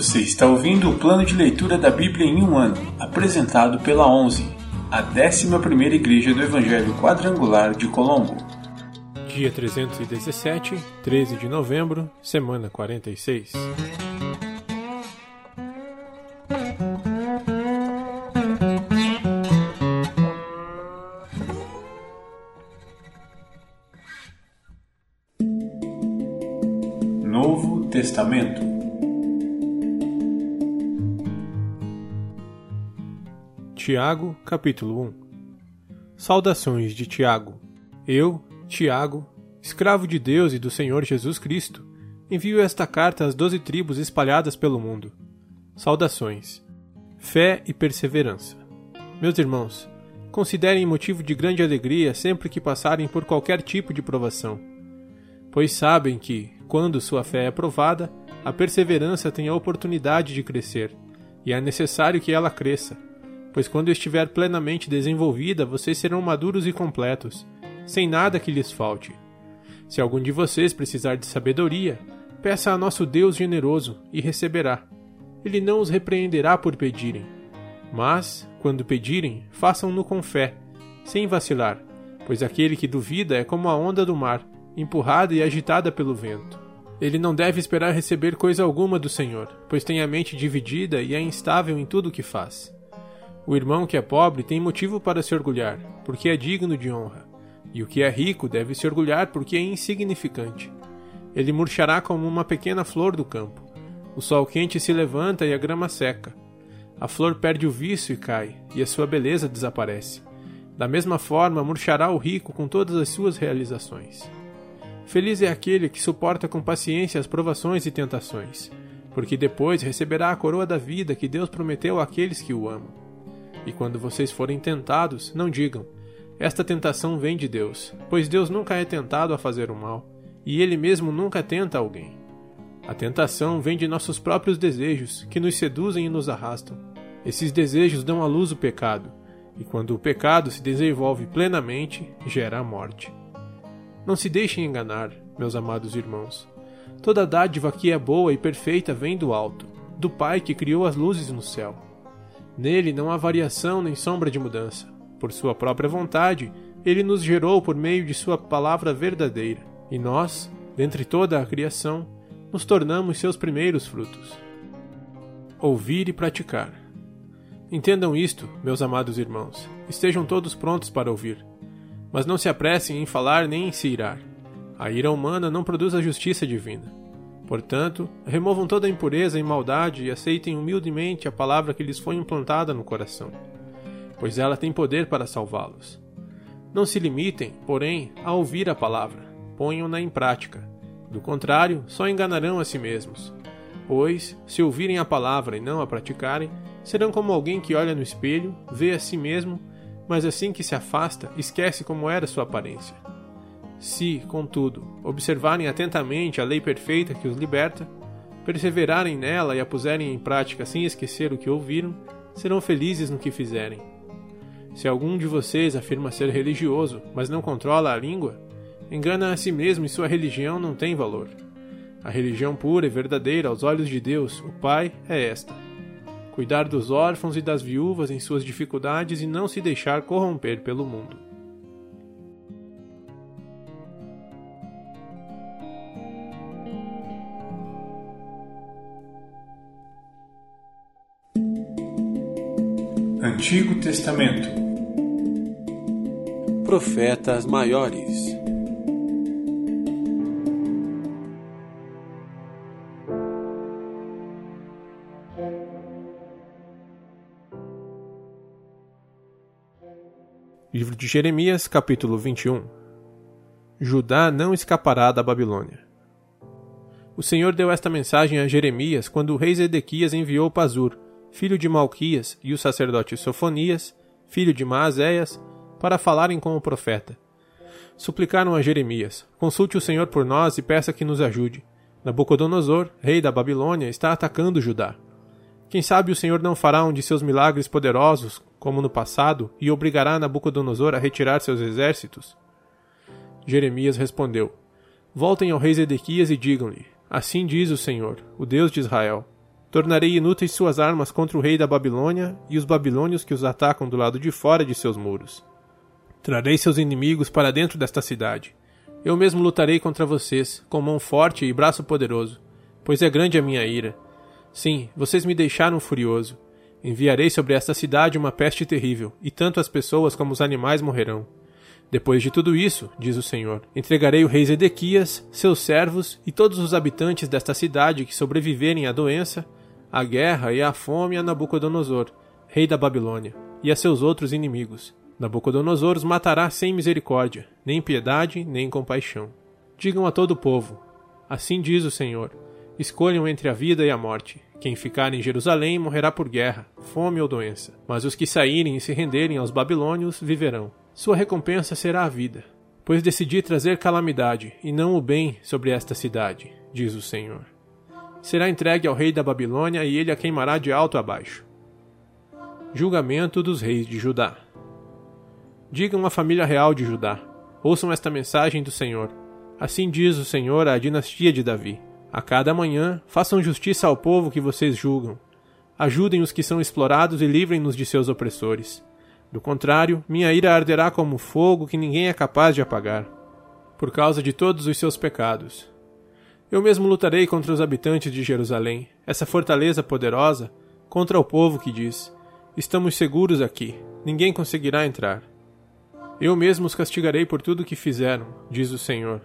Você está ouvindo o plano de leitura da Bíblia em um ano, apresentado pela 11, a 11ª Igreja do Evangelho Quadrangular de Colombo. Dia 317, 13 de novembro, semana 46. Novo Testamento Tiago, capítulo 1 Saudações de Tiago. Eu, Tiago, escravo de Deus e do Senhor Jesus Cristo, envio esta carta às doze tribos espalhadas pelo mundo. Saudações. Fé e perseverança. Meus irmãos, considerem motivo de grande alegria sempre que passarem por qualquer tipo de provação, pois sabem que, quando sua fé é aprovada, a perseverança tem a oportunidade de crescer, e é necessário que ela cresça pois quando estiver plenamente desenvolvida, vocês serão maduros e completos, sem nada que lhes falte. Se algum de vocês precisar de sabedoria, peça a nosso Deus generoso e receberá. Ele não os repreenderá por pedirem. Mas, quando pedirem, façam-no com fé, sem vacilar, pois aquele que duvida é como a onda do mar, empurrada e agitada pelo vento. Ele não deve esperar receber coisa alguma do Senhor, pois tem a mente dividida e é instável em tudo o que faz. O irmão que é pobre tem motivo para se orgulhar, porque é digno de honra, e o que é rico deve se orgulhar porque é insignificante. Ele murchará como uma pequena flor do campo. O sol quente se levanta e a grama seca. A flor perde o vício e cai, e a sua beleza desaparece. Da mesma forma, murchará o rico com todas as suas realizações. Feliz é aquele que suporta com paciência as provações e tentações, porque depois receberá a coroa da vida que Deus prometeu àqueles que o amam. E quando vocês forem tentados, não digam: Esta tentação vem de Deus, pois Deus nunca é tentado a fazer o mal, e Ele mesmo nunca tenta alguém. A tentação vem de nossos próprios desejos, que nos seduzem e nos arrastam. Esses desejos dão à luz o pecado, e quando o pecado se desenvolve plenamente, gera a morte. Não se deixem enganar, meus amados irmãos. Toda dádiva que é boa e perfeita vem do alto, do Pai que criou as luzes no céu. Nele não há variação nem sombra de mudança. Por sua própria vontade, ele nos gerou por meio de sua palavra verdadeira, e nós, dentre toda a criação, nos tornamos seus primeiros frutos. Ouvir e praticar. Entendam isto, meus amados irmãos. Estejam todos prontos para ouvir. Mas não se apressem em falar nem em se irar. A ira humana não produz a justiça divina. Portanto, removam toda a impureza e maldade e aceitem humildemente a palavra que lhes foi implantada no coração, pois ela tem poder para salvá-los. Não se limitem, porém, a ouvir a palavra, ponham-na em prática. Do contrário, só enganarão a si mesmos. Pois, se ouvirem a palavra e não a praticarem, serão como alguém que olha no espelho, vê a si mesmo, mas assim que se afasta, esquece como era sua aparência. Se, contudo, observarem atentamente a lei perfeita que os liberta, perseverarem nela e a puserem em prática sem esquecer o que ouviram, serão felizes no que fizerem. Se algum de vocês afirma ser religioso, mas não controla a língua, engana a si mesmo e sua religião não tem valor. A religião pura e verdadeira aos olhos de Deus, o Pai, é esta: cuidar dos órfãos e das viúvas em suas dificuldades e não se deixar corromper pelo mundo. Antigo Testamento. Profetas Maiores. Livro de Jeremias, capítulo 21 Judá não escapará da Babilônia. O Senhor deu esta mensagem a Jeremias quando o rei Zedequias enviou Pazur, filho de Malquias, e o sacerdote Sofonias, filho de Maazéias, para falarem com o profeta. Suplicaram a Jeremias: Consulte o Senhor por nós e peça que nos ajude. Nabucodonosor, rei da Babilônia, está atacando Judá. Quem sabe o Senhor não fará um de seus milagres poderosos, como no passado, e obrigará Nabucodonosor a retirar seus exércitos? Jeremias respondeu: Voltem ao rei Zedequias e digam-lhe: Assim diz o Senhor, o Deus de Israel. Tornarei inúteis suas armas contra o rei da Babilônia e os babilônios que os atacam do lado de fora de seus muros. Trarei seus inimigos para dentro desta cidade. Eu mesmo lutarei contra vocês, com mão forte e braço poderoso, pois é grande a minha ira. Sim, vocês me deixaram furioso. Enviarei sobre esta cidade uma peste terrível, e tanto as pessoas como os animais morrerão. Depois de tudo isso, diz o Senhor, entregarei o rei Zedequias, seus servos e todos os habitantes desta cidade que sobreviverem à doença, à guerra e à fome a Nabucodonosor, rei da Babilônia, e a seus outros inimigos Nabucodonosor os matará sem misericórdia, nem piedade, nem compaixão. Digam a todo o povo: Assim diz o Senhor: Escolham entre a vida e a morte. Quem ficar em Jerusalém morrerá por guerra, fome ou doença. Mas os que saírem e se renderem aos babilônios viverão. Sua recompensa será a vida. Pois decidi trazer calamidade, e não o bem, sobre esta cidade, diz o Senhor. Será entregue ao rei da Babilônia, e ele a queimará de alto a baixo. Julgamento dos reis de Judá. Digam à família real de Judá: ouçam esta mensagem do Senhor. Assim diz o Senhor à dinastia de Davi: A cada manhã façam justiça ao povo que vocês julgam. Ajudem os que são explorados e livrem-nos de seus opressores. Do contrário, minha ira arderá como fogo que ninguém é capaz de apagar, por causa de todos os seus pecados. Eu mesmo lutarei contra os habitantes de Jerusalém, essa fortaleza poderosa, contra o povo que diz: Estamos seguros aqui, ninguém conseguirá entrar. Eu mesmo os castigarei por tudo o que fizeram, diz o Senhor.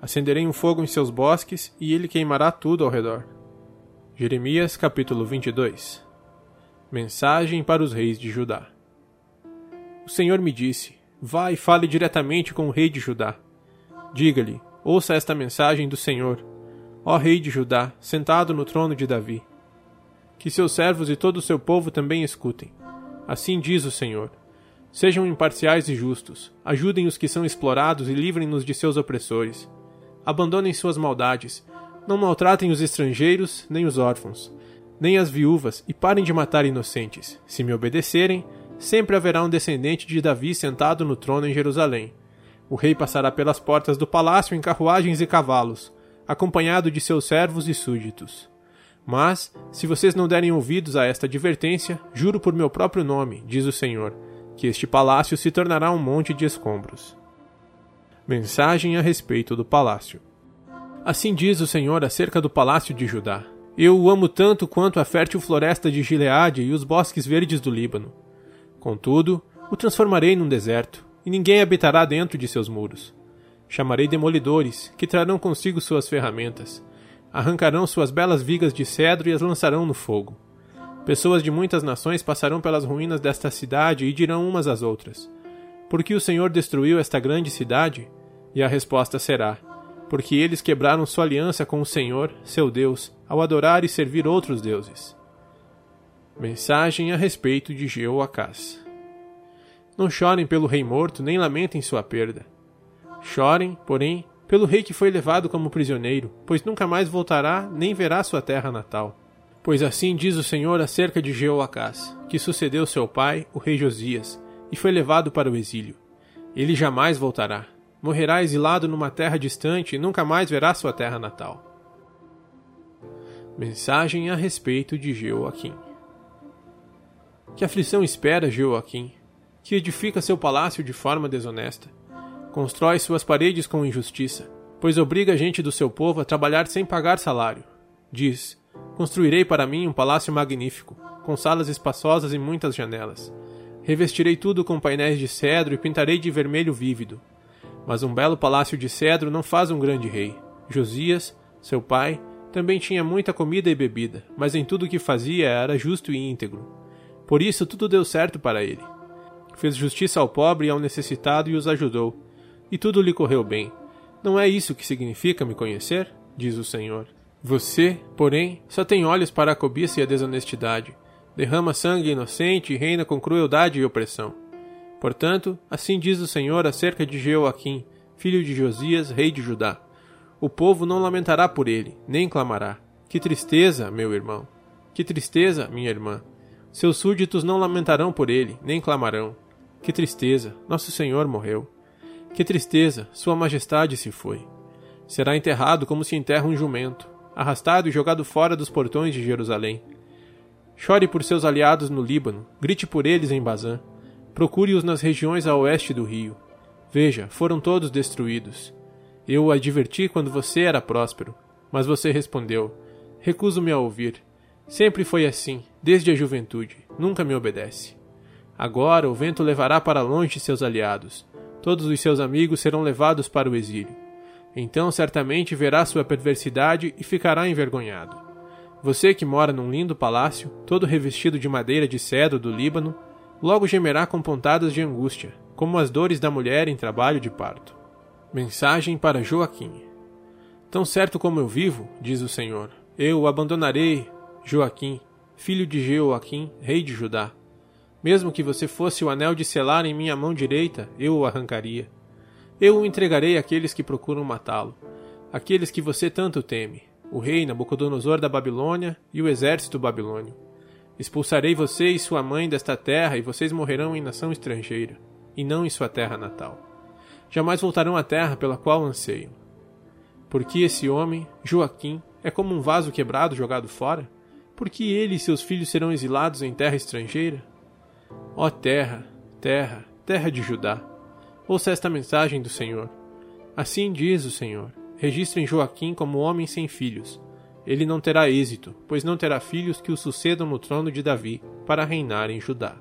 Acenderei um fogo em seus bosques e ele queimará tudo ao redor. Jeremias capítulo 22 Mensagem para os reis de Judá O Senhor me disse: Vá e fale diretamente com o rei de Judá. Diga-lhe: Ouça esta mensagem do Senhor, ó rei de Judá, sentado no trono de Davi. Que seus servos e todo o seu povo também escutem. Assim diz o Senhor Sejam imparciais e justos, ajudem os que são explorados e livrem-nos de seus opressores. Abandonem suas maldades, não maltratem os estrangeiros nem os órfãos, nem as viúvas, e parem de matar inocentes. Se me obedecerem, sempre haverá um descendente de Davi sentado no trono em Jerusalém. O rei passará pelas portas do palácio em carruagens e cavalos, acompanhado de seus servos e súditos. Mas, se vocês não derem ouvidos a esta advertência, juro por meu próprio nome, diz o Senhor, que este palácio se tornará um monte de escombros. Mensagem a respeito do palácio. Assim diz o Senhor acerca do palácio de Judá: Eu o amo tanto quanto a fértil floresta de Gileade e os bosques verdes do Líbano. Contudo, o transformarei num deserto, e ninguém habitará dentro de seus muros. Chamarei demolidores, que trarão consigo suas ferramentas, arrancarão suas belas vigas de cedro e as lançarão no fogo. Pessoas de muitas nações passarão pelas ruínas desta cidade e dirão umas às outras: Por que o Senhor destruiu esta grande cidade? E a resposta será: Porque eles quebraram sua aliança com o Senhor, seu Deus, ao adorar e servir outros deuses. Mensagem a respeito de Jeoacás. Não chorem pelo rei morto, nem lamentem sua perda. Chorem, porém, pelo rei que foi levado como prisioneiro, pois nunca mais voltará nem verá sua terra natal. Pois assim diz o Senhor acerca de Jeoacás, que sucedeu seu pai, o rei Josias, e foi levado para o exílio. Ele jamais voltará. Morrerá exilado numa terra distante e nunca mais verá sua terra natal. Mensagem a respeito de Jeoaquim. Que aflição espera Jeoaquim, que edifica seu palácio de forma desonesta, constrói suas paredes com injustiça, pois obriga a gente do seu povo a trabalhar sem pagar salário. Diz: Construirei para mim um palácio magnífico, com salas espaçosas e muitas janelas. Revestirei tudo com painéis de cedro e pintarei de vermelho vívido. Mas um belo palácio de cedro não faz um grande rei. Josias, seu pai, também tinha muita comida e bebida, mas em tudo o que fazia era justo e íntegro. Por isso tudo deu certo para ele. Fez justiça ao pobre e ao necessitado e os ajudou. E tudo lhe correu bem. Não é isso que significa me conhecer? Diz o Senhor. Você, porém, só tem olhos para a cobiça e a desonestidade. Derrama sangue inocente e reina com crueldade e opressão. Portanto, assim diz o Senhor acerca de Jeoaquim, filho de Josias, rei de Judá. O povo não lamentará por ele, nem clamará. Que tristeza, meu irmão! Que tristeza, minha irmã! Seus súditos não lamentarão por ele, nem clamarão. Que tristeza, nosso Senhor morreu. Que tristeza, Sua Majestade se foi. Será enterrado como se enterra um jumento arrastado e jogado fora dos portões de Jerusalém. Chore por seus aliados no Líbano, grite por eles em Bazã. Procure-os nas regiões a oeste do rio. Veja, foram todos destruídos. Eu o adverti quando você era próspero, mas você respondeu: Recuso-me a ouvir. Sempre foi assim, desde a juventude, nunca me obedece. Agora o vento levará para longe seus aliados. Todos os seus amigos serão levados para o exílio. Então certamente verá sua perversidade e ficará envergonhado. Você que mora num lindo palácio, todo revestido de madeira de cedro do Líbano, logo gemerá com pontadas de angústia, como as dores da mulher em trabalho de parto. Mensagem para Joaquim. Tão certo como eu vivo, diz o Senhor, eu o abandonarei, Joaquim, filho de Jeoaquim, rei de Judá. Mesmo que você fosse o anel de selar em minha mão direita, eu o arrancaria. Eu o entregarei àqueles que procuram matá-lo, aqueles que você tanto teme, o rei Nabucodonosor da Babilônia e o exército babilônio. Expulsarei você e sua mãe desta terra e vocês morrerão em nação estrangeira, e não em sua terra natal. Jamais voltarão à terra pela qual anseiam. Porque esse homem, Joaquim, é como um vaso quebrado jogado fora? Porque ele e seus filhos serão exilados em terra estrangeira? Ó terra, terra, terra de Judá, ouça esta mensagem do Senhor. Assim diz o Senhor: registrem Joaquim como homem sem filhos. Ele não terá êxito, pois não terá filhos que o sucedam no trono de Davi para reinar em Judá.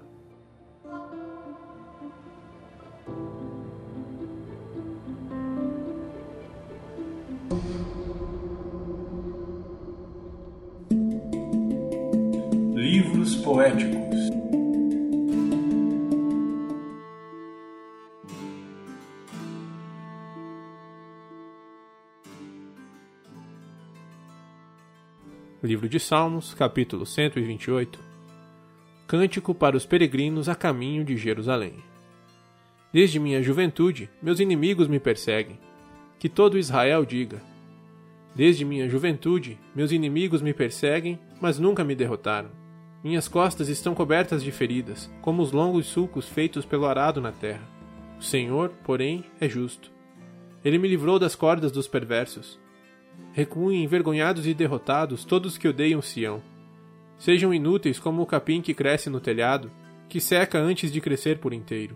Livro de Salmos, capítulo 128 Cântico para os peregrinos a caminho de Jerusalém. Desde minha juventude, meus inimigos me perseguem. Que todo Israel diga: Desde minha juventude, meus inimigos me perseguem, mas nunca me derrotaram. Minhas costas estão cobertas de feridas, como os longos sulcos feitos pelo arado na terra. O Senhor, porém, é justo. Ele me livrou das cordas dos perversos Recuem envergonhados e derrotados todos que odeiam Sião. Sejam inúteis como o capim que cresce no telhado, que seca antes de crescer por inteiro.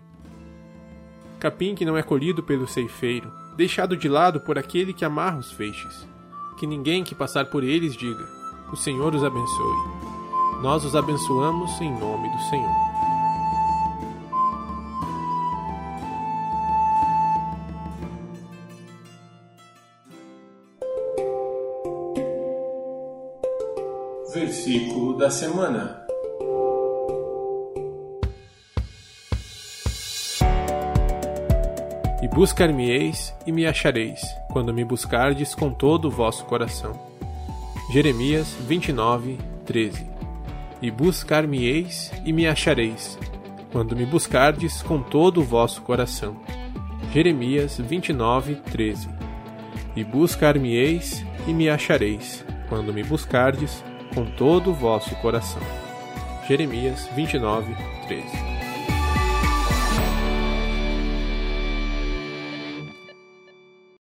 Capim que não é colhido pelo ceifeiro, deixado de lado por aquele que amarra os feixes. Que ninguém que passar por eles diga: O Senhor os abençoe. Nós os abençoamos em nome do Senhor. Da semana. E buscar-me-eis e me achareis, quando me buscardes com todo o vosso coração. Jeremias 29, 13 E buscar-me-eis e me achareis, quando me buscardes com todo o vosso coração. Jeremias 29, 13 E buscar-me-eis e me achareis, quando me buscardes com todo o vosso coração. Jeremias 29, 13